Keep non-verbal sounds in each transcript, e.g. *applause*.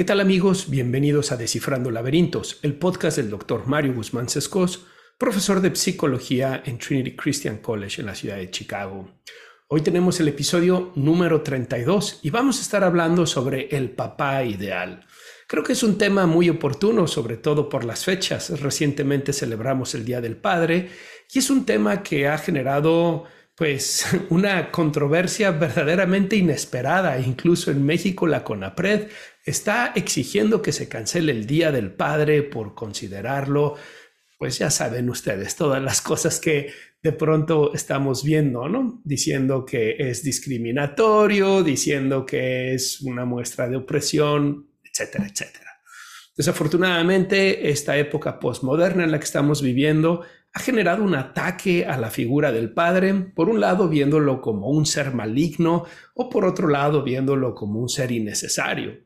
¿Qué tal amigos? Bienvenidos a Descifrando Laberintos, el podcast del doctor Mario Guzmán Sescos, profesor de psicología en Trinity Christian College en la ciudad de Chicago. Hoy tenemos el episodio número 32 y vamos a estar hablando sobre el papá ideal. Creo que es un tema muy oportuno, sobre todo por las fechas. Recientemente celebramos el Día del Padre y es un tema que ha generado pues *laughs* una controversia verdaderamente inesperada. Incluso en México la CONAPRED está exigiendo que se cancele el Día del Padre por considerarlo, pues ya saben ustedes, todas las cosas que de pronto estamos viendo, ¿no? Diciendo que es discriminatorio, diciendo que es una muestra de opresión, etcétera, etcétera. Desafortunadamente, esta época postmoderna en la que estamos viviendo ha generado un ataque a la figura del padre, por un lado viéndolo como un ser maligno o por otro lado viéndolo como un ser innecesario.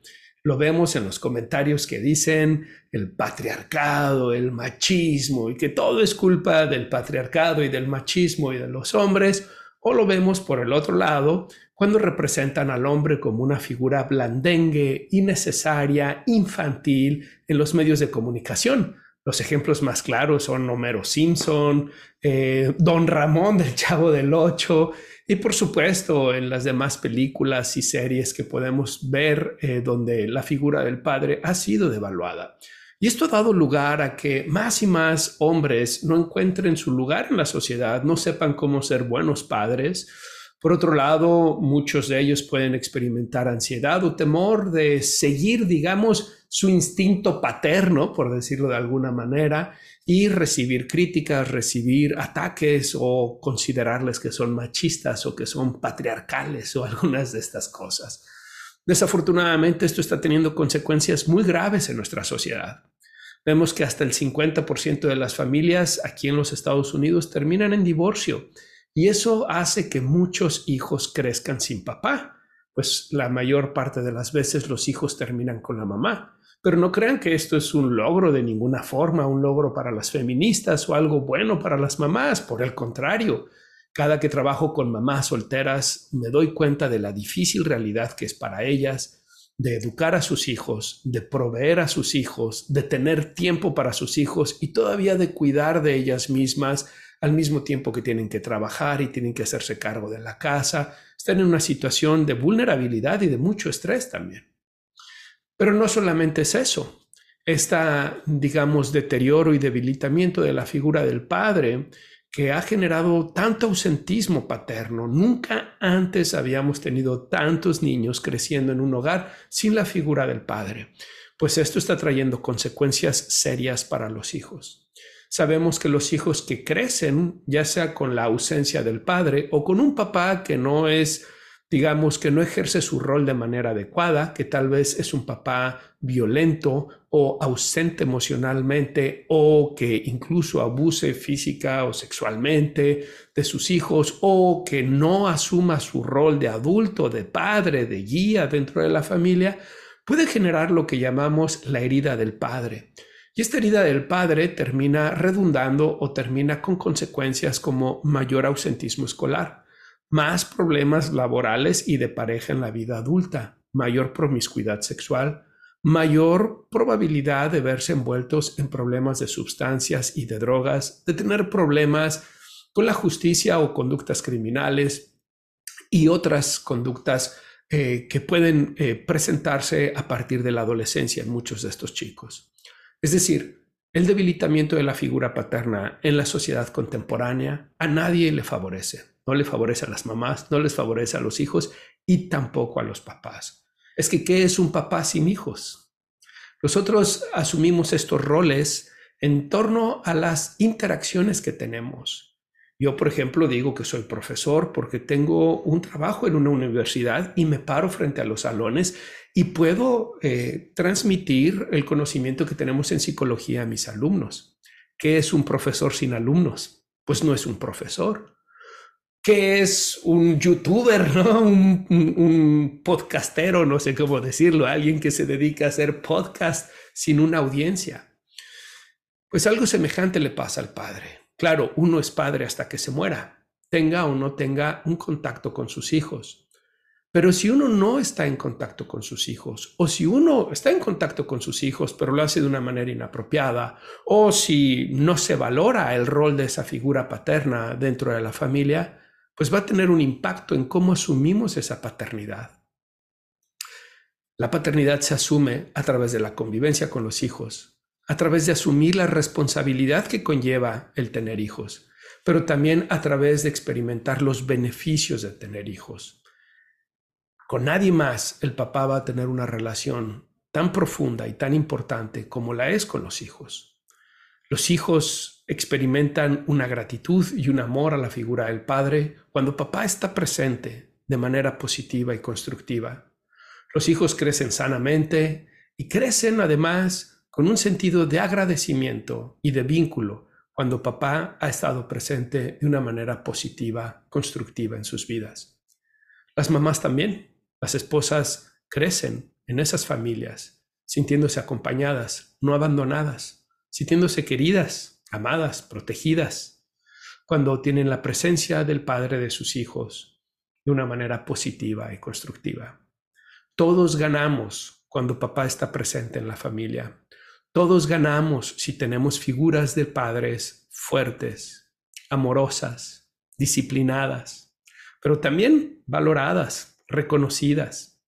Lo vemos en los comentarios que dicen el patriarcado, el machismo y que todo es culpa del patriarcado y del machismo y de los hombres, o lo vemos por el otro lado cuando representan al hombre como una figura blandengue, innecesaria, infantil en los medios de comunicación, los ejemplos más claros son Homero Simpson, eh, Don Ramón del Chavo del Ocho y por supuesto en las demás películas y series que podemos ver eh, donde la figura del padre ha sido devaluada. Y esto ha dado lugar a que más y más hombres no encuentren su lugar en la sociedad, no sepan cómo ser buenos padres. Por otro lado, muchos de ellos pueden experimentar ansiedad o temor de seguir, digamos, su instinto paterno, por decirlo de alguna manera, y recibir críticas, recibir ataques o considerarles que son machistas o que son patriarcales o *laughs* algunas de estas cosas. Desafortunadamente, esto está teniendo consecuencias muy graves en nuestra sociedad. Vemos que hasta el 50% de las familias aquí en los Estados Unidos terminan en divorcio y eso hace que muchos hijos crezcan sin papá, pues la mayor parte de las veces los hijos terminan con la mamá. Pero no crean que esto es un logro de ninguna forma, un logro para las feministas o algo bueno para las mamás. Por el contrario, cada que trabajo con mamás solteras me doy cuenta de la difícil realidad que es para ellas de educar a sus hijos, de proveer a sus hijos, de tener tiempo para sus hijos y todavía de cuidar de ellas mismas al mismo tiempo que tienen que trabajar y tienen que hacerse cargo de la casa. Están en una situación de vulnerabilidad y de mucho estrés también. Pero no solamente es eso. Esta, digamos, deterioro y debilitamiento de la figura del padre que ha generado tanto ausentismo paterno. Nunca antes habíamos tenido tantos niños creciendo en un hogar sin la figura del padre. Pues esto está trayendo consecuencias serias para los hijos. Sabemos que los hijos que crecen, ya sea con la ausencia del padre o con un papá que no es digamos, que no ejerce su rol de manera adecuada, que tal vez es un papá violento o ausente emocionalmente o que incluso abuse física o sexualmente de sus hijos o que no asuma su rol de adulto, de padre, de guía dentro de la familia, puede generar lo que llamamos la herida del padre. Y esta herida del padre termina redundando o termina con consecuencias como mayor ausentismo escolar más problemas laborales y de pareja en la vida adulta, mayor promiscuidad sexual, mayor probabilidad de verse envueltos en problemas de sustancias y de drogas, de tener problemas con la justicia o conductas criminales y otras conductas eh, que pueden eh, presentarse a partir de la adolescencia en muchos de estos chicos. Es decir, el debilitamiento de la figura paterna en la sociedad contemporánea a nadie le favorece no le favorece a las mamás, no les favorece a los hijos y tampoco a los papás. Es que, ¿qué es un papá sin hijos? Nosotros asumimos estos roles en torno a las interacciones que tenemos. Yo, por ejemplo, digo que soy profesor porque tengo un trabajo en una universidad y me paro frente a los salones y puedo eh, transmitir el conocimiento que tenemos en psicología a mis alumnos. ¿Qué es un profesor sin alumnos? Pues no es un profesor. ¿Qué es un youtuber, *laughs* ¿no? Un, podcastero, no sé cómo decirlo, alguien que se dedica a hacer podcast sin una audiencia. Pues algo semejante le pasa al padre. Claro, uno es padre hasta que se muera, tenga o no tenga un contacto con sus hijos. Pero si uno no está en contacto con sus hijos, o si uno está en contacto con sus hijos, pero lo hace de una manera inapropiada, o si no se valora el rol de esa figura paterna dentro de la familia, pues va a tener un impacto en cómo asumimos esa paternidad. La paternidad se asume a través de la convivencia con los hijos, a través de asumir la responsabilidad que conlleva el tener hijos, pero también a través de experimentar los beneficios de tener hijos. Con nadie más el papá va a tener una relación tan profunda y tan importante como la es con los hijos. Los hijos experimentan una gratitud y un amor a la figura del padre cuando papá está presente de manera positiva y constructiva. Los hijos crecen sanamente y crecen además con un sentido de agradecimiento y de vínculo cuando papá ha estado presente de una manera positiva, constructiva en sus vidas. Las mamás también, las esposas crecen en esas familias, sintiéndose acompañadas, no abandonadas, sintiéndose queridas, amadas, protegidas, cuando tienen la presencia del padre de sus hijos de una manera positiva y constructiva. Todos ganamos cuando papá está presente en la familia. Todos ganamos si tenemos figuras de padres fuertes, amorosas, disciplinadas, pero también valoradas, reconocidas.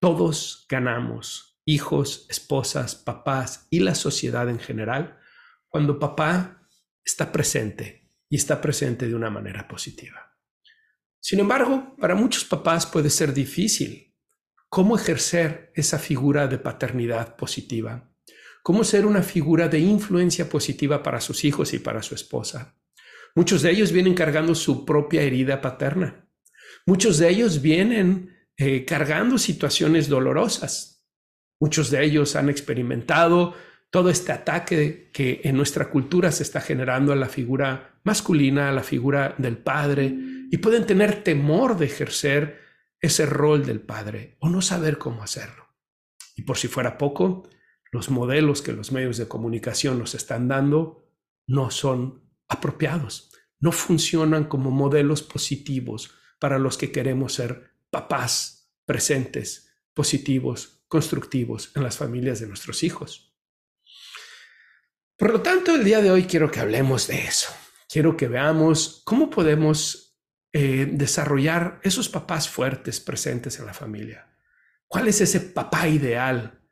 Todos ganamos, hijos, esposas, papás y la sociedad en general, cuando papá está presente y está presente de una manera positiva. Sin embargo, para muchos papás puede ser difícil cómo ejercer esa figura de paternidad positiva, cómo ser una figura de influencia positiva para sus hijos y para su esposa. Muchos de ellos vienen cargando su propia herida paterna. Muchos de ellos vienen eh, cargando situaciones dolorosas. Muchos de ellos han experimentado todo este ataque que en nuestra cultura se está generando a la figura masculina, a la figura del padre, y pueden tener temor de ejercer ese rol del padre o no saber cómo hacerlo. Y por si fuera poco, los modelos que los medios de comunicación nos están dando no son apropiados, no funcionan como modelos positivos para los que queremos ser papás presentes, positivos, constructivos en las familias de nuestros hijos. Por lo tanto, el día de hoy quiero que hablemos de eso. Quiero que veamos cómo podemos eh, desarrollar esos papás fuertes presentes en la familia. ¿Cuál es ese papá ideal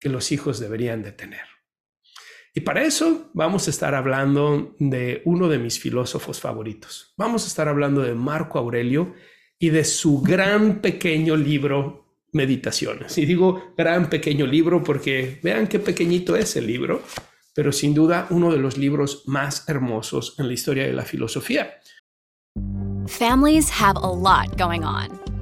que los hijos deberían de tener? Y para eso vamos a estar hablando de uno de mis filósofos favoritos. Vamos a estar hablando de Marco Aurelio y de su gran pequeño libro Meditaciones. Y digo gran pequeño libro porque vean qué pequeñito es el libro, pero sin duda uno de los libros más hermosos en la historia de la filosofía. Families have a lot going on.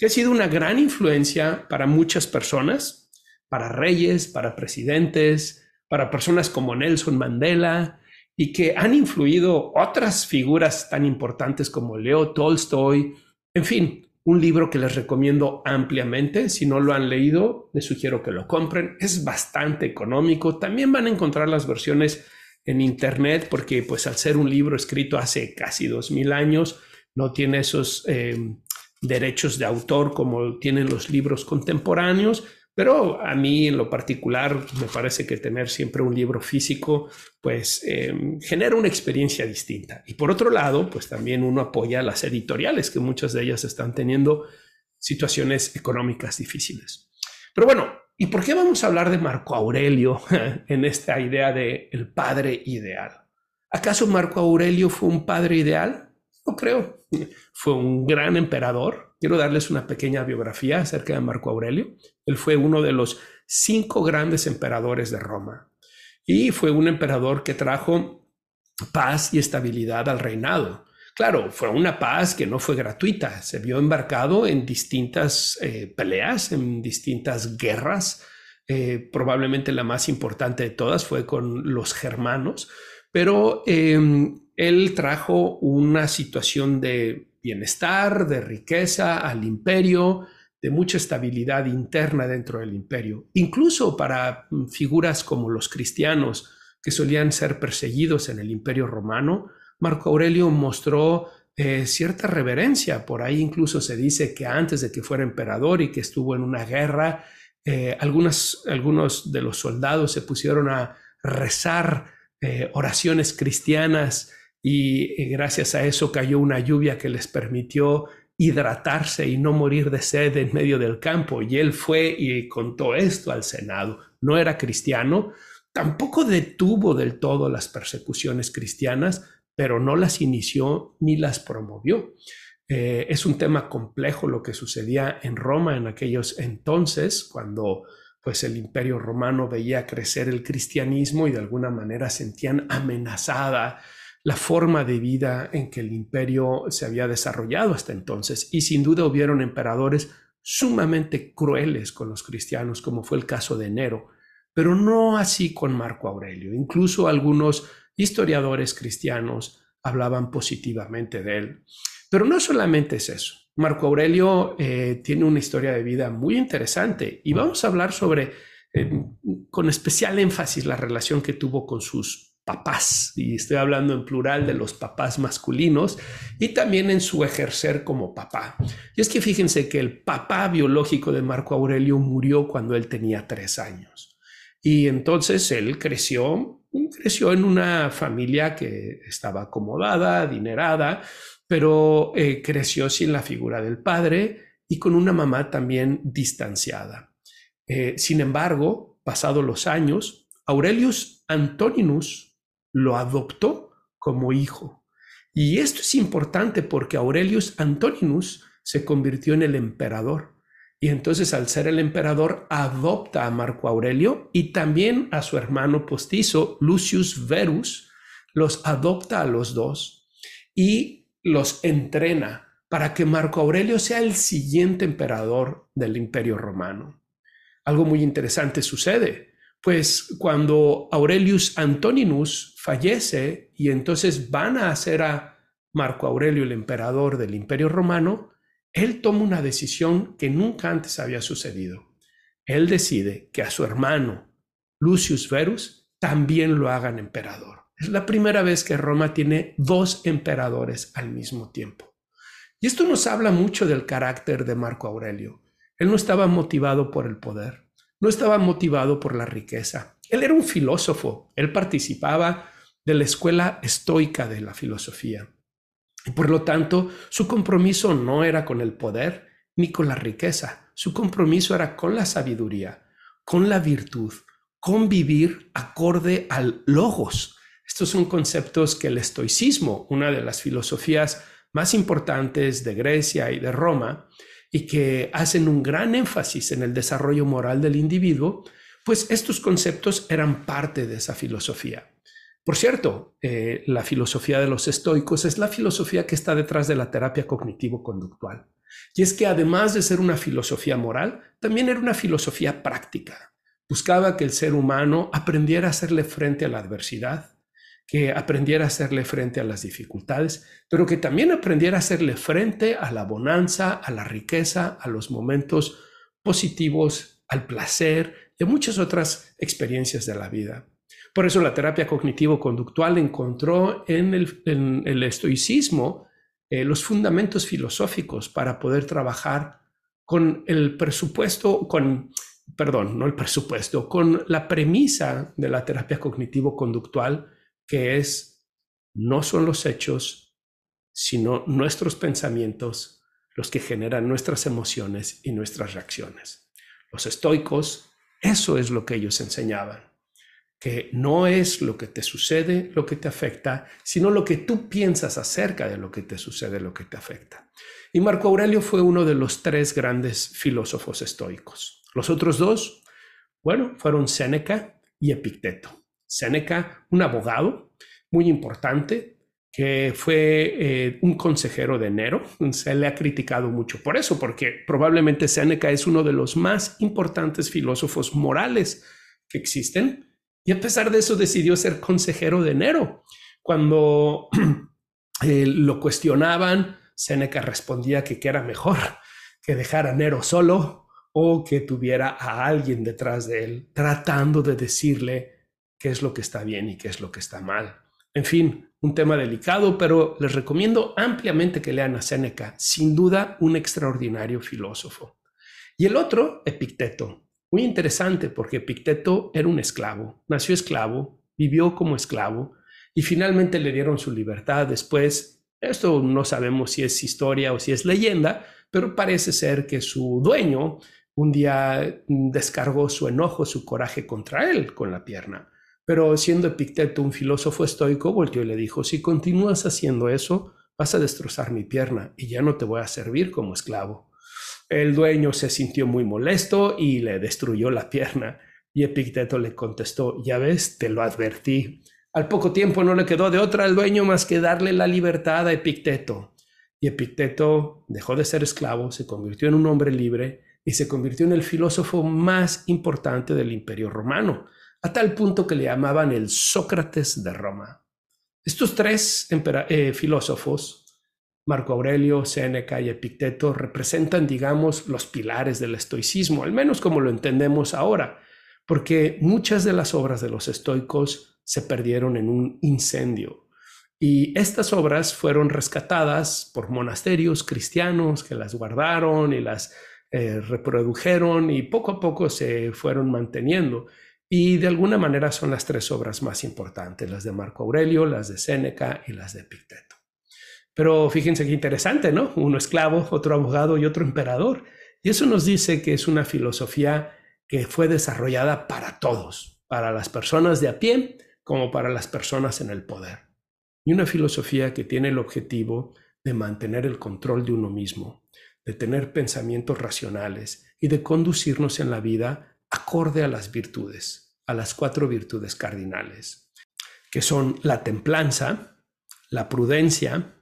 Que ha sido una gran influencia para muchas personas, para reyes, para presidentes, para personas como Nelson Mandela, y que han influido otras figuras tan importantes como Leo Tolstoy. En fin, un libro que les recomiendo ampliamente. Si no lo han leído, les sugiero que lo compren. Es bastante económico. También van a encontrar las versiones en internet porque pues al ser un libro escrito hace casi dos mil años, no tiene esos eh, derechos de autor como tienen los libros contemporáneos, pero a mí en lo particular me parece que tener siempre un libro físico pues em, genera una experiencia distinta. Y por otro lado, pues también uno apoya las editoriales que muchas de ellas están teniendo situaciones económicas difíciles. Pero bueno, ¿y por qué vamos a hablar de Marco Aurelio *laughs* en esta idea de el padre ideal? ¿Acaso Marco Aurelio fue un padre ideal? No *laughs* creo. Fue un gran emperador. Quiero darles una pequeña biografía acerca de Marco Aurelio. Él fue uno de los cinco grandes emperadores de Roma y fue un emperador que trajo paz y estabilidad al reinado. Claro, fue una paz que no fue gratuita. Se vio embarcado en distintas eh, peleas, en distintas guerras, eh, probablemente la más importante de todas fue con los germanos, pero em, él trajo una situación de bienestar, de riqueza al imperio, de mucha estabilidad interna dentro del imperio, incluso para mm, figuras como los cristianos que solían ser perseguidos en el imperio romano. Marco Aurelio mostró eh, cierta reverencia, por ahí incluso se dice que antes de que fuera emperador y que estuvo en una guerra, eh, algunos de los soldados se pusieron a rezar eh, oraciones cristianas y, gracias a eso cayó una lluvia que les permitió hidratarse y no morir de sed en medio del campo. Y él fue y contó esto al Senado. No era cristiano, tampoco detuvo del todo las persecuciones cristianas, pero no las inició ni las promovió. Eh, es un tema complejo lo que sucedía en Roma en aquellos entonces, cuando pues el imperio romano veía crecer el cristianismo y de alguna manera sentían amenazada la forma de vida en que el imperio se había desarrollado hasta entonces. Y sin duda hubieron emperadores sumamente crueles con los cristianos, como fue el caso de Nero, pero no así con Marco Aurelio. Incluso algunos historiadores cristianos hablaban positivamente de él. Pero no solamente es eso. Marco Aurelio eh, tiene una historia de vida muy interesante y vamos a hablar sobre, eh, con especial énfasis, la relación que tuvo con sus papás, y estoy hablando en plural de los papás masculinos, y también en su ejercer como papá. Y es que fíjense que el papá biológico de Marco Aurelio murió cuando él tenía tres años. Y entonces él creció, creció en una familia que estaba acomodada, adinerada, pero eh, creció sin la figura del padre y con una mamá también distanciada. Eh, sin embargo, pasados los años, Aurelius Antoninus lo adoptó como hijo. Y esto es importante porque Aurelius Antoninus se convirtió en el emperador. Y entonces al ser el emperador adopta a Marco Aurelio y también a su hermano postizo Lucius Verus, los adopta a los dos. Y los entrena para que Marco Aurelio sea el siguiente emperador del imperio romano. Algo muy interesante sucede, pues cuando Aurelius Antoninus fallece y entonces van a hacer a Marco Aurelio el emperador del imperio romano, él toma una decisión que nunca antes había sucedido. Él decide que a su hermano Lucius Verus también lo hagan emperador. Es la primera vez que Roma tiene dos emperadores al mismo tiempo. Y esto nos habla mucho del carácter de Marco Aurelio. Él no estaba motivado por el poder, no estaba motivado por la riqueza. Él era un filósofo, él participaba de la escuela estoica de la filosofía. Y por lo tanto, su compromiso no era con el poder ni con la riqueza, su compromiso era con la sabiduría, con la virtud, con vivir acorde al logos, estos son conceptos que el estoicismo, una de las filosofías más importantes de Grecia y de Roma, y que hacen un gran énfasis en el desarrollo moral del individuo, pues estos conceptos eran parte de esa filosofía. Por cierto, eh, la filosofía de los estoicos es la filosofía que está detrás de la terapia cognitivo-conductual. Y es que además de ser una filosofía moral, también era una filosofía práctica. Buscaba que el ser humano aprendiera a hacerle frente a la adversidad, que aprendiera a hacerle frente a las dificultades, pero que también aprendiera a hacerle frente a la bonanza, a la riqueza, a los momentos positivos, al placer y a muchas otras experiencias de la vida. Por eso la terapia cognitivo-conductual encontró en el, estoicismo eh, los fundamentos filosóficos para poder trabajar con el presupuesto, con, perdón, no el presupuesto, con la premisa de la terapia cognitivo-conductual que es, no son los hechos, sino nuestros pensamientos los que generan nuestras emociones y nuestras reacciones. Los estoicos, eso es lo que ellos enseñaban, que no es lo que te sucede lo que te afecta, sino lo que tú piensas acerca de lo que te sucede lo que te afecta. Y Marco Aurelio fue uno de los tres grandes filósofos estoicos. Los otros dos, bueno, fueron Séneca y Epicteto. Séneca, un abogado muy importante, que fue eh, un consejero de Nero. Se le ha criticado mucho por eso, porque probablemente Séneca es uno de los más importantes filósofos morales que existen. Y a pesar de eso decidió ser consejero de Nero. Cuando *clears throat* eh, lo cuestionaban, Séneca respondía que, que era mejor que dejar a Nero solo o que tuviera a alguien detrás de él tratando de decirle qué es lo que está bien y qué es lo que está mal. En fin, un tema delicado, pero les recomiendo ampliamente que lean a Séneca, sin duda un extraordinario filósofo. Y el otro, Epicteto. Muy interesante porque Epicteto era un esclavo, nació esclavo, vivió como esclavo y finalmente le dieron su libertad después. Esto no sabemos si es historia o si es leyenda, pero parece ser que su dueño un día descargó su enojo, su coraje contra él con la pierna. Pero siendo Epicteto un filósofo estoico, volteó y le dijo, si continúas haciendo eso, vas a destrozar mi pierna y ya no te voy a servir como esclavo. El dueño se sintió muy molesto y le destruyó la pierna. Y Epicteto le contestó, ya ves, te lo advertí. Al poco tiempo no le quedó de otra al dueño más que darle la libertad a Epicteto. Y Epicteto dejó de ser esclavo, se convirtió en un hombre libre y se convirtió en el filósofo más importante del imperio romano a tal punto que le llamaban el Sócrates de Roma. Estos tres eh, filósofos, Marco Aurelio, Séneca y Epicteto, representan, digamos, los pilares del estoicismo, al menos como lo entendemos ahora, porque muchas de las obras de los estoicos se perdieron en un incendio. Y estas obras fueron rescatadas por monasterios cristianos que las guardaron y las eh, reprodujeron y poco a poco se fueron manteniendo. Y de alguna manera son las tres obras más importantes, las de Marco Aurelio, las de Séneca y las de Epicteto. Pero fíjense qué interesante, ¿no? Uno esclavo, otro abogado y otro emperador. Y eso nos dice que es una filosofía que fue desarrollada para todos, para las personas de a pie como para las personas en el poder. Y una filosofía que tiene el objetivo de mantener el control de uno mismo, de tener pensamientos racionales y de conducirnos en la vida acorde a las virtudes, a las cuatro virtudes cardinales, que son la templanza, la prudencia,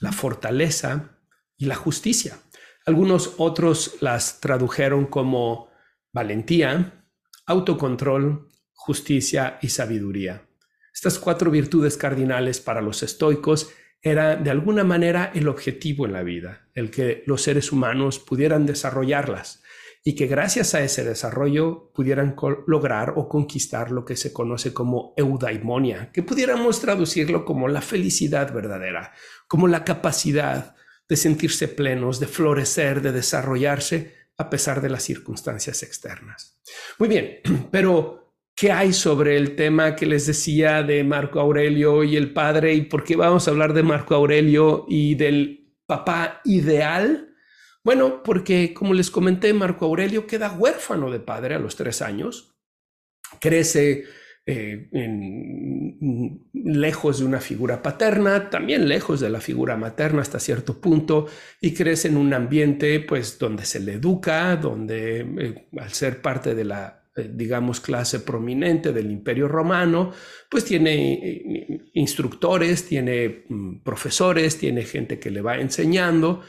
la fortaleza y la justicia. Algunos otros las tradujeron como valentía, autocontrol, justicia y sabiduría. Estas cuatro virtudes cardinales para los estoicos era de alguna manera el objetivo en la vida, el que los seres humanos pudieran desarrollarlas y que gracias a ese desarrollo pudieran lograr o conquistar lo que se conoce como eudaimonia, que pudiéramos traducirlo como la felicidad verdadera, como la capacidad de sentirse plenos, de florecer, de desarrollarse a pesar de las circunstancias externas. Muy bien, *clears throat* pero ¿qué hay sobre el tema que les decía de Marco Aurelio y el padre y por qué vamos a hablar de Marco Aurelio y del papá ideal? Bueno, porque como les comenté, Marco Aurelio queda huérfano de padre a los tres años, crece eh, lejos de una figura paterna, también lejos de la figura materna hasta cierto punto, y crece en un ambiente pues donde se le educa, donde eh, al ser parte de la eh, digamos clase prominente del Imperio Romano, pues tiene instructores, tiene mm, profesores, tiene gente que le va enseñando,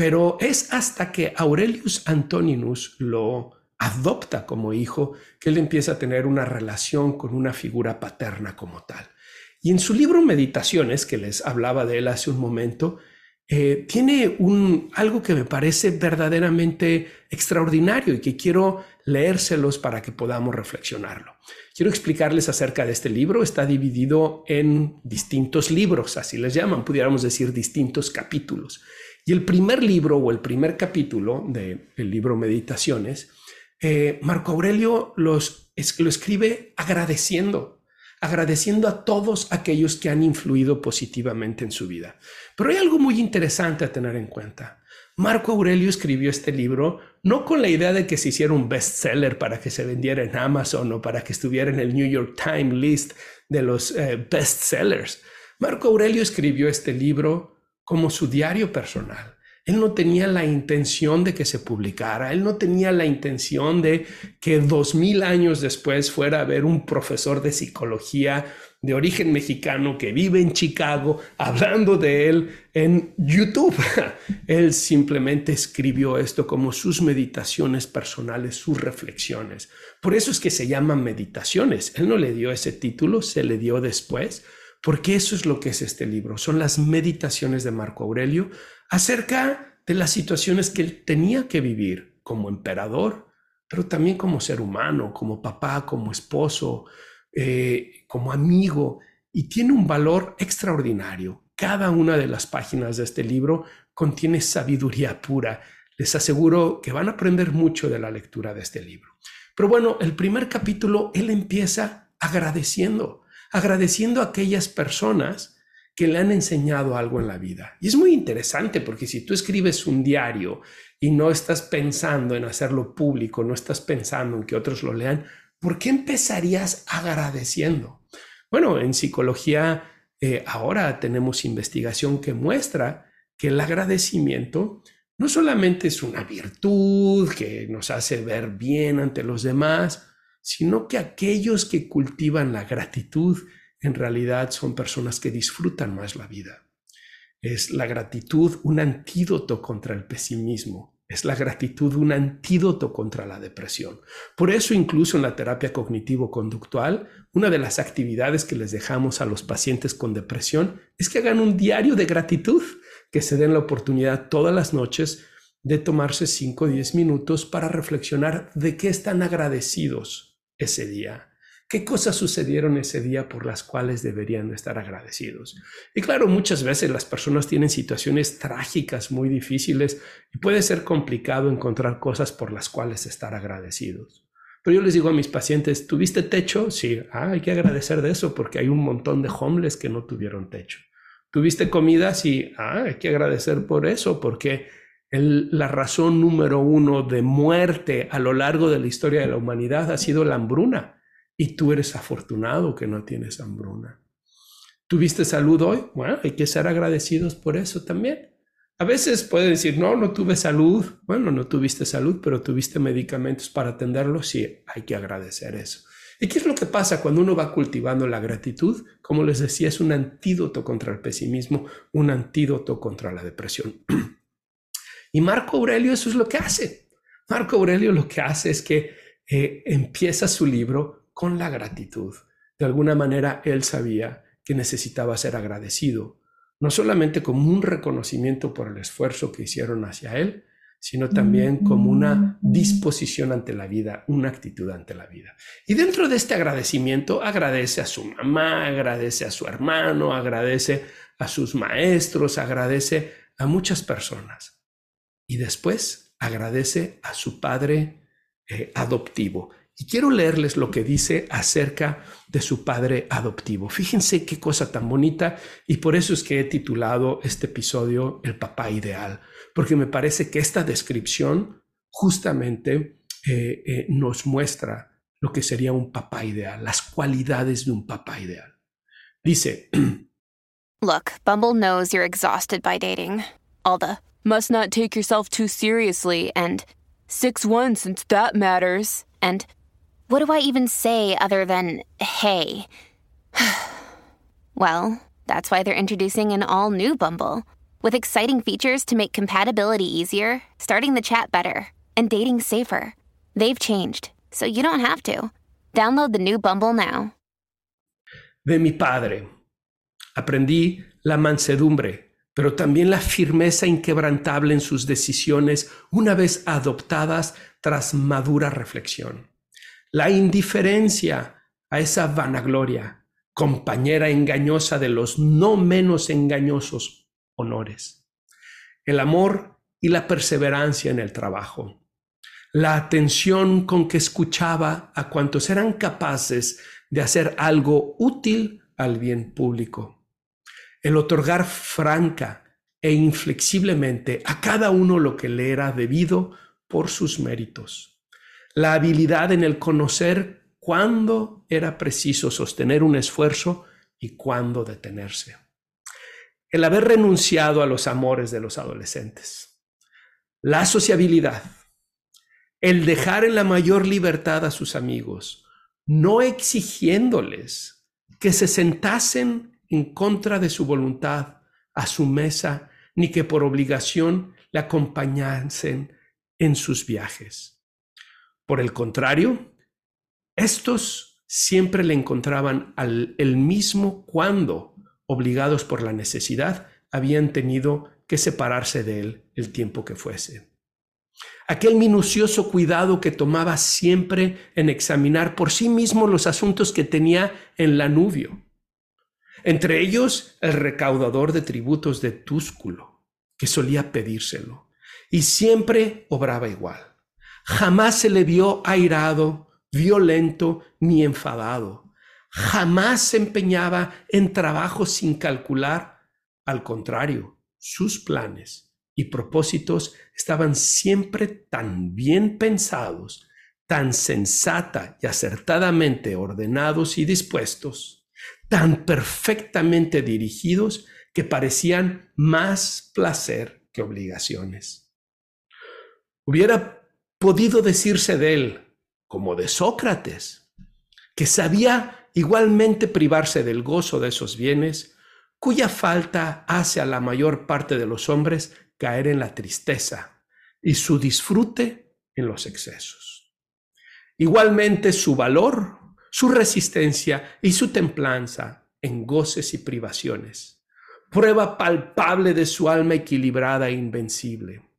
pero es hasta que Aurelius Antoninus lo adopta como hijo que él empieza a tener una relación con una figura paterna como tal. Y en su libro Meditaciones, que les hablaba de él hace un momento, eh, tiene algo que me parece verdaderamente extraordinario y que quiero leérselos para que podamos reflexionarlo. Quiero explicarles acerca de este libro. Está dividido en distintos libros, así les llaman, pudiéramos decir distintos capítulos. Y el primer libro o el primer capítulo del libro Meditaciones, eh, Marco Aurelio los, lo escribe agradeciendo, agradeciendo a todos aquellos que han influido positivamente en su vida. Pero hay algo muy interesante a tener en cuenta. Marco Aurelio escribió este libro no con la idea de que se hiciera un bestseller para que se vendiera en Amazon o para que estuviera en el New York Times list de los eh, bestsellers. Marco Aurelio escribió este libro como su diario personal. Él no tenía la intención de que se publicara, él no tenía la intención de que dos mil años después fuera a haber un profesor de psicología de origen mexicano que vive en Chicago hablando de él en YouTube. *laughs* Él simplemente escribió esto como sus meditaciones personales, sus reflexiones. Por eso es que se llaman meditaciones. Él no le dio ese título, se le dio después, porque eso es lo que es este libro. Son las meditaciones de Marco Aurelio acerca de las situaciones que él tenía que vivir como emperador, pero también como ser humano, como papá, como esposo, eh, como amigo, y tiene un valor extraordinario. Cada una de las páginas de este libro contiene sabiduría pura. Les aseguro que van a aprender mucho de la lectura de este libro. Pero bueno, el primer capítulo, él empieza agradeciendo, agradeciendo a aquellas personas que le han enseñado algo en la vida. Y es muy interesante porque si tú escribes un diario y no estás pensando en hacerlo público, no estás pensando en que otros lo lean, ¿por qué empezarías agradeciendo? Bueno, en psicología eh, ahora tenemos investigación que muestra que el agradecimiento no solamente es una virtud que nos hace ver bien ante los demás, sino que aquellos que cultivan la gratitud en realidad son personas que disfrutan más la vida. Es la gratitud un antídoto contra el pesimismo. Es la gratitud un antídoto contra la depresión. Por eso incluso en la terapia cognitivo-conductual, una de las actividades que les dejamos a los pacientes con depresión es que hagan un diario de gratitud, que se den la oportunidad todas las noches de tomarse 5 o 10 minutos para reflexionar de qué están agradecidos ese día ¿Qué cosas sucedieron ese día por las cuales deberían estar agradecidos? Y claro, muchas veces las personas tienen situaciones trágicas muy difíciles y puede ser complicado encontrar cosas por las cuales estar agradecidos. Pero yo les digo a mis pacientes, ¿tuviste techo? Sí, ah, hay que agradecer de eso porque hay un montón de homeless que no tuvieron techo. ¿Tuviste comida? Sí, ah, hay que agradecer por eso porque la razón número uno de muerte a lo largo de la historia de la humanidad ha sido la hambruna y tú eres afortunado que no tienes hambruna. ¿Tuviste salud hoy? Bueno, hay que ser agradecidos por eso también. A veces puede decir, no, no tuve salud. Bueno, no tuviste salud, pero tuviste medicamentos para atenderlo. Sí, hay que agradecer eso. ¿Y qué es lo que pasa cuando uno va cultivando la gratitud? Como les decía, es un antídoto contra el pesimismo, un antídoto contra la depresión. *clears throat* y Marco Aurelio eso es lo que hace. Marco Aurelio lo que hace es que eh, empieza su libro con la gratitud. De alguna manera él sabía que necesitaba ser agradecido, no solamente como un reconocimiento por el esfuerzo que hicieron hacia él, sino también como una disposición ante la vida, una actitud ante la vida. Y dentro de este agradecimiento agradece a su mamá, agradece a su hermano, agradece a sus maestros, agradece a muchas personas. Y después agradece a su padre eh, adoptivo. Y quiero leerles lo que dice acerca de su padre adoptivo. Fíjense qué cosa tan bonita y por eso es que he titulado este episodio El papá ideal, porque me parece que esta descripción justamente eh, eh, nos muestra lo que sería un papá ideal, las cualidades de un papá ideal. Dice, *clears throat* Look, Bumble knows you're exhausted by dating. All the must not take yourself too seriously and 6-1 since that matters. And What do I even say other than hey? *sighs* well, that's why they're introducing an all new Bumble with exciting features to make compatibility easier, starting the chat better, and dating safer. They've changed, so you don't have to. Download the new Bumble now. De mi padre aprendí la mansedumbre, pero también la firmeza inquebrantable en sus decisiones una vez adoptadas tras madura reflexión. La indiferencia a esa vanagloria, compañera engañosa de los no menos engañosos honores, el amor y la perseverancia en el trabajo, la atención con que escuchaba a cuantos eran capaces de hacer algo útil al bien público, el otorgar franca e inflexiblemente a cada uno lo que le era debido por sus méritos la habilidad en el conocer cuándo era preciso sostener un esfuerzo y cuándo detenerse. El haber renunciado a los amores de los adolescentes. La sociabilidad. El dejar en la mayor libertad a sus amigos, no exigiéndoles que se sentasen en contra de su voluntad a su mesa, ni que por obligación le acompañasen en sus viajes. Por el contrario, estos siempre le encontraban al, el mismo cuando, obligados por la necesidad, habían tenido que separarse de él el tiempo que fuese. Aquel minucioso cuidado que tomaba siempre en examinar por sí mismo los asuntos que tenía en la nubio. Entre ellos, el recaudador de tributos de Túsculo, que solía pedírselo, y siempre obraba igual. Jamás se le vio airado, violento ni enfadado. Jamás se empeñaba en trabajo sin calcular. Al contrario, sus planes y propósitos estaban siempre tan bien pensados, tan sensata y acertadamente ordenados y dispuestos, tan perfectamente dirigidos que parecían más placer que obligaciones. Hubiera podido decirse de él, como de Sócrates, que sabía igualmente privarse del gozo de esos bienes, cuya falta hace a la mayor parte de los hombres caer en la tristeza y su disfrute en los excesos. Igualmente su valor, su resistencia y su templanza en goces y privaciones, prueba palpable de su alma equilibrada e invencible,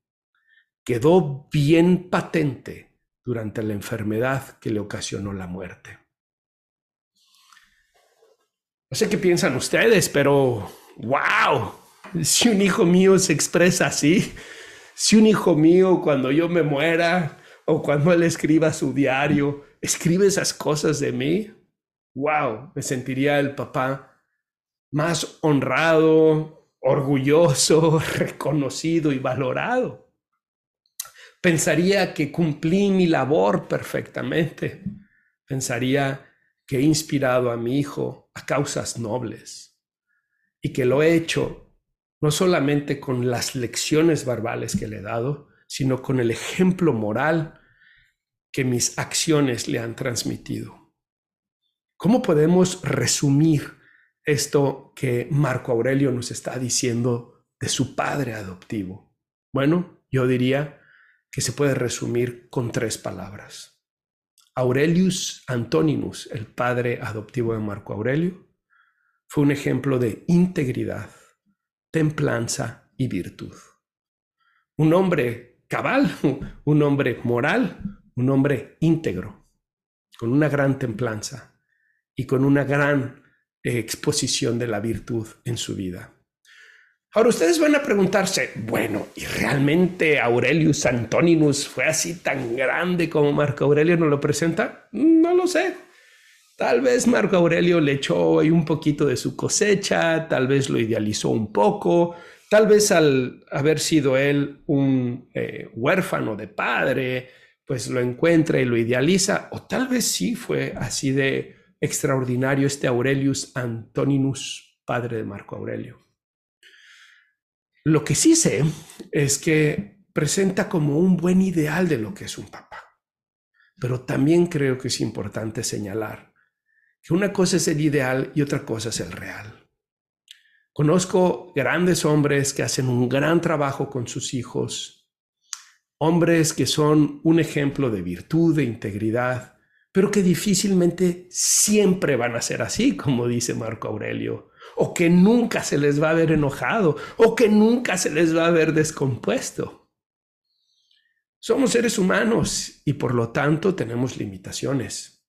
quedó bien patente durante la enfermedad que le ocasionó la muerte. No sé qué piensan ustedes, pero wow, si un hijo mío se expresa así, si un hijo mío cuando yo me muera o cuando él escriba su diario, escribe esas cosas de mí, wow, me sentiría el papá más honrado, orgulloso, *laughs* reconocido y valorado. Pensaría que cumplí mi labor perfectamente. Pensaría que he inspirado a mi hijo a causas nobles y que lo he hecho no solamente con las lecciones verbales que le he dado, sino con el ejemplo moral que mis acciones le han transmitido. ¿Cómo podemos resumir esto que Marco Aurelio nos está diciendo de su padre adoptivo? Bueno, yo diría que se puede resumir con tres palabras. Aurelius Antoninus, el padre adoptivo de Marco Aurelio, fue un ejemplo de integridad, templanza y virtud. Un hombre cabal, *laughs* un hombre moral, un hombre íntegro, con una gran templanza y con una gran eh, exposición de la virtud en su vida. Ahora ustedes van a preguntarse, bueno, ¿y realmente Aurelius Antoninus fue así tan grande como Marco Aurelio nos lo presenta? No lo sé. Tal vez Marco Aurelio le echó ahí un poquito de su cosecha, tal vez lo idealizó un poco, tal vez al haber sido él un eh, huérfano de padre, pues lo encuentra y lo idealiza, o tal vez sí fue así de extraordinario este Aurelius Antoninus, padre de Marco Aurelio. Lo que sí sé es que presenta como un buen ideal de lo que es un papá. Pero también creo que es importante señalar que una cosa es el ideal y otra cosa es el real. Conozco grandes hombres que hacen un gran trabajo con sus hijos, hombres que son un ejemplo de virtud, de integridad, pero que difícilmente siempre van a ser así, como dice Marco Aurelio o que nunca se les va a ver enojado, o que nunca se les va a ver descompuesto. Somos seres humanos y por lo tanto tenemos limitaciones.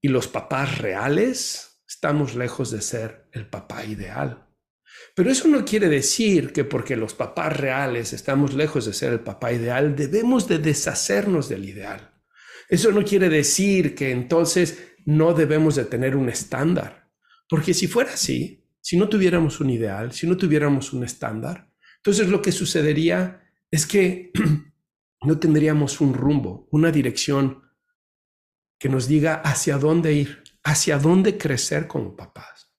Y los papás reales estamos lejos de ser el papá ideal. Pero eso no quiere decir que porque los papás reales estamos lejos de ser el papá ideal, debemos de deshacernos del ideal. Eso no quiere decir que entonces no debemos de tener un estándar. Porque si fuera así, si no tuviéramos un ideal, si no tuviéramos un estándar, entonces lo que sucedería es que *clears throat* no tendríamos un rumbo, una dirección que nos diga hacia dónde ir, hacia dónde crecer como papás.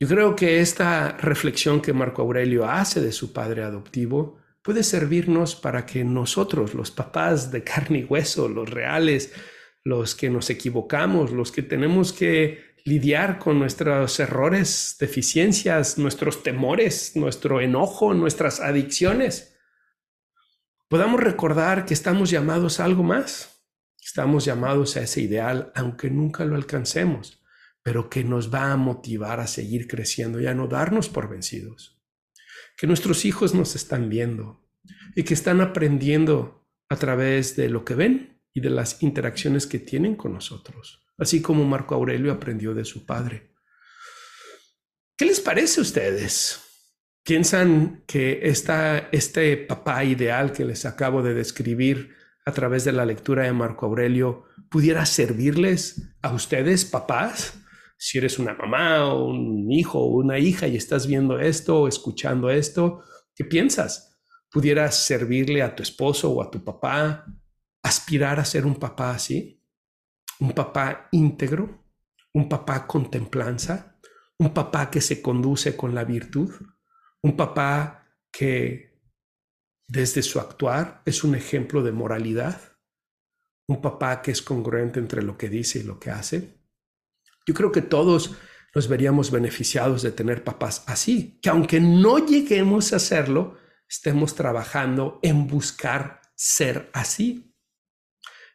Yo creo que esta reflexión que Marco Aurelio hace de su padre adoptivo puede servirnos para que nosotros, los papás de carne y hueso, los reales, los que nos equivocamos, los que tenemos que lidiar con nuestros errores, deficiencias, nuestros temores, nuestro enojo, nuestras adicciones. Podamos recordar que estamos llamados a algo más. Estamos llamados a ese ideal, aunque nunca lo alcancemos, pero que nos va a motivar a seguir creciendo y a no darnos por vencidos. Que nuestros hijos nos están viendo y que están aprendiendo a través de lo que ven y de las interacciones que tienen con nosotros así como Marco Aurelio aprendió de su padre. ¿Qué les parece a ustedes? ¿Piensan que esta, este papá ideal que les acabo de describir a través de la lectura de Marco Aurelio pudiera servirles a ustedes, papás? Si eres una mamá o un hijo o una hija y estás viendo esto o escuchando esto, ¿qué piensas? ¿Pudiera servirle a tu esposo o a tu papá aspirar a ser un papá así? Un papá íntegro, un papá con templanza, un papá que se conduce con la virtud, un papá que desde su actuar es un ejemplo de moralidad, un papá que es congruente entre lo que dice y lo que hace. Yo creo que todos nos veríamos beneficiados de tener papás así, que aunque no lleguemos a hacerlo, estemos trabajando en buscar ser así.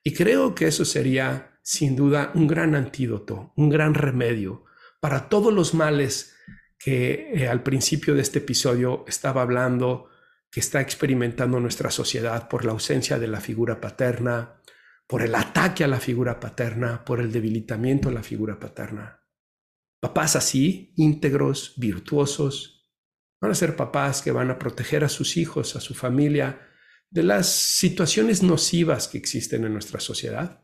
Y creo que eso sería sin duda un gran antídoto, un gran remedio para todos los males que eh, al principio de este episodio estaba hablando, que está experimentando nuestra sociedad por la ausencia de la figura paterna, por el ataque a la figura paterna, por el debilitamiento de la figura paterna. Papás así, íntegros, virtuosos, van a ser papás que van a proteger a sus hijos, a su familia, de las situaciones nocivas que existen en nuestra sociedad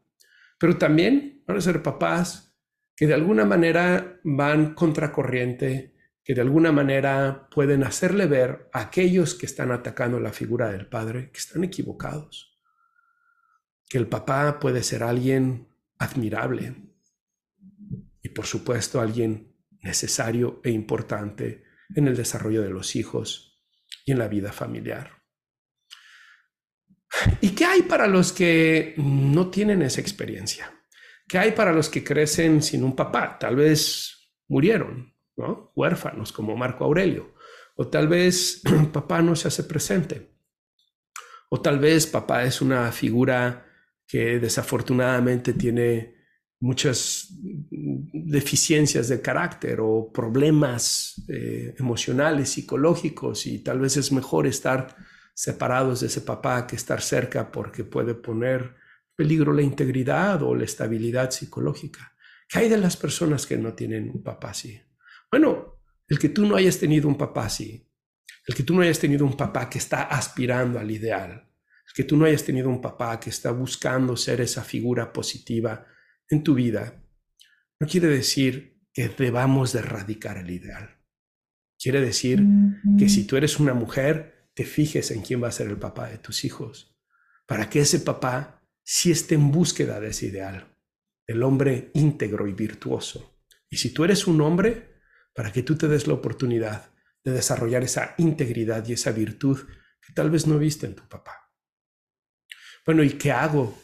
pero también van a ser papás que de alguna manera van contracorriente, que de alguna manera pueden hacerle ver a aquellos que están atacando la figura del padre que están equivocados, que el papá puede ser alguien admirable y por supuesto alguien necesario e importante en el desarrollo de los hijos y en la vida familiar. ¿Y qué hay para los que no tienen esa experiencia? ¿Qué hay para los que crecen sin un papá? Tal vez murieron, ¿no? Huérfanos como Marco Aurelio. O tal vez *clears throat* papá no se hace presente. O tal vez papá es una figura que desafortunadamente tiene muchas deficiencias de carácter o problemas eh, emocionales, psicológicos y tal vez es mejor estar separados de ese papá que estar cerca porque puede poner en peligro la integridad o la estabilidad psicológica. ¿Qué hay de las personas que no tienen un papá así? Bueno, el que tú no hayas tenido un papá así, el que tú no hayas tenido un papá que está aspirando al ideal, el que tú no hayas tenido un papá que está buscando ser esa figura positiva en tu vida, no quiere decir que debamos de erradicar el ideal. Quiere decir que si tú eres una mujer, te fijes en quién va a ser el papá de tus hijos, para que ese papá sí esté en búsqueda de ese ideal, el hombre íntegro y virtuoso. Y si tú eres un hombre, para que tú te des la oportunidad de desarrollar esa integridad y esa virtud que tal vez no viste en tu papá. Bueno, ¿y qué hago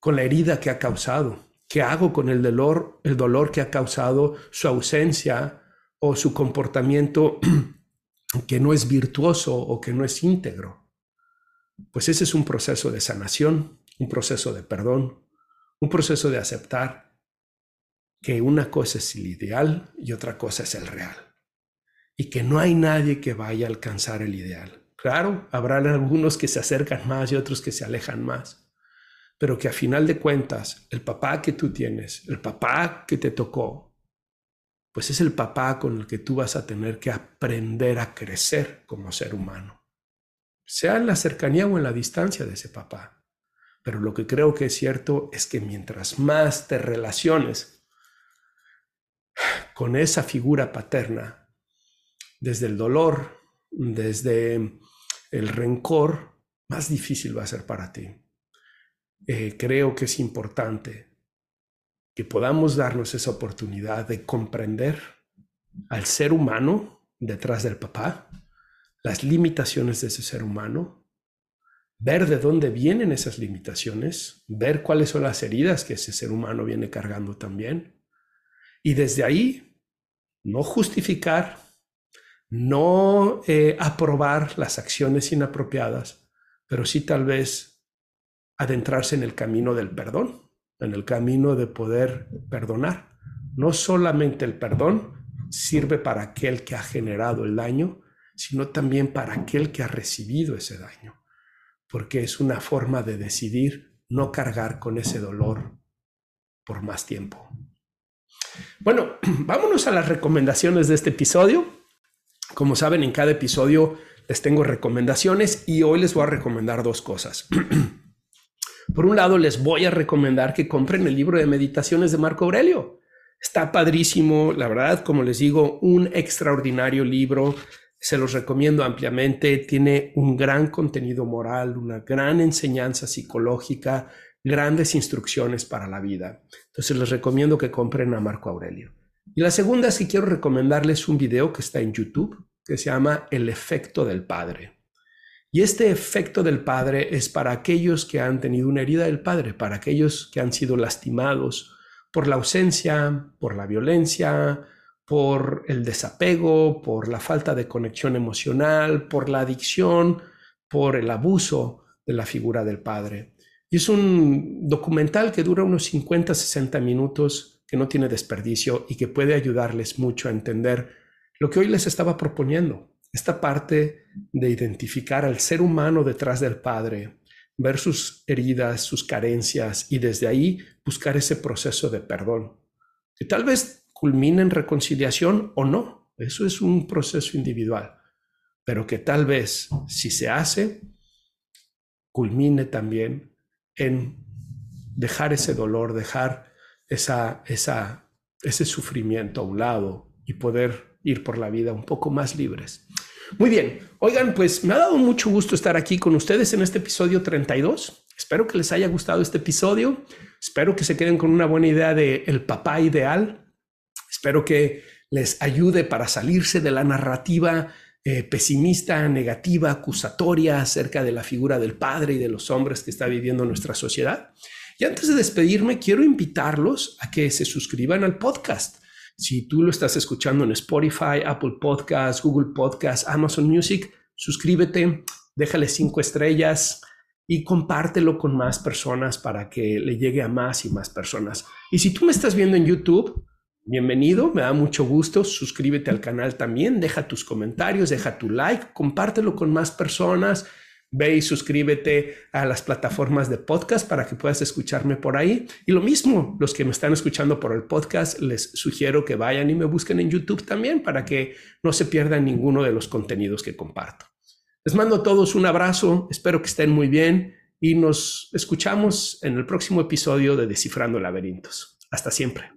con la herida que ha causado? ¿Qué hago con el dolor, el dolor que ha causado su ausencia o su comportamiento que no es virtuoso o que no es íntegro. Pues ese es un proceso de sanación, un proceso de perdón, un proceso de aceptar que una cosa es el ideal y otra cosa es el real. Y que no hay nadie que vaya a alcanzar el ideal. Claro, habrá algunos que se acercan más y otros que se alejan más. Pero que a final de cuentas, el papá que tú tienes, el papá que te tocó, pues es el papá con el que tú vas a tener que aprender a crecer como ser humano, sea en la cercanía o en la distancia de ese papá. Pero lo que creo que es cierto es que mientras más te relaciones con esa figura paterna, desde el dolor, desde el rencor, más difícil va a ser para ti. Eh, creo que es importante que podamos darnos esa oportunidad de comprender al ser humano detrás del papá, las limitaciones de ese ser humano, ver de dónde vienen esas limitaciones, ver cuáles son las heridas que ese ser humano viene cargando también, Y desde ahí, no justificar, no eh, aprobar las acciones inapropiadas, pero sí tal vez adentrarse en el camino del perdón, en el camino de poder perdonar. No solamente el perdón sirve para aquel que ha generado el daño, sino también para aquel que ha recibido ese daño, porque es una forma de decidir no cargar con ese dolor por más tiempo. Bueno, *clears throat* vámonos a las recomendaciones de este episodio. Como saben, en cada episodio les tengo recomendaciones y hoy les voy a recomendar dos cosas. *clears throat* Por un lado, les voy a recomendar que compren el libro de meditaciones de Marco Aurelio. Está padrísimo, la verdad, como les digo, un extraordinario libro. Se los recomiendo ampliamente. Tiene un gran contenido moral, una gran enseñanza psicológica, grandes instrucciones para la vida. Entonces les recomiendo que compren a Marco Aurelio. Y la segunda es que quiero recomendarles un video que está en YouTube que se llama El efecto del padre. Y este efecto del padre es para aquellos que han tenido una herida del padre, para aquellos que han sido lastimados por la ausencia, por la violencia, por el desapego, por la falta de conexión emocional, por la adicción, por el abuso de la figura del padre. Y es un documental que dura unos 50, 60 minutos, que no tiene desperdicio y que puede ayudarles mucho a entender lo que hoy les estaba proponiendo, esta parte de identificar al ser humano detrás del Padre, ver sus heridas, sus carencias y desde ahí buscar ese proceso de perdón, que tal vez culmine en reconciliación o no, eso es un proceso individual, pero que tal vez si se hace, culmine también en dejar ese dolor, dejar esa, ese sufrimiento a un lado y poder ir por la vida un poco más libres. Muy bien, oigan, pues me ha dado mucho gusto estar aquí con ustedes en este episodio 32. Espero que les haya gustado este episodio. Espero que se queden con una buena idea de el papá ideal. Espero que les ayude para salirse de la narrativa eh, pesimista, negativa, acusatoria acerca de la figura del padre y de los hombres que está viviendo nuestra sociedad. Y antes de despedirme, quiero invitarlos a que se suscriban al podcast. Si tú lo estás escuchando en Spotify, Apple Podcasts, Google Podcasts, Amazon Music, suscríbete, déjale cinco estrellas y compártelo con más personas para que le llegue a más y más personas. Y si tú me estás viendo en YouTube, Bienvenido, me da mucho gusto. Suscríbete al canal también, deja tus comentarios, deja tu like, compártelo con más personas. Ve y suscríbete a las plataformas de podcast para que puedas escucharme por ahí. Y lo mismo, los que me están escuchando por el podcast, les sugiero que vayan y me busquen en YouTube también para que no se pierdan ninguno de los contenidos que comparto. Les mando a todos un abrazo, espero que estén muy bien y nos escuchamos en el próximo episodio de Descifrando Laberintos. Hasta siempre.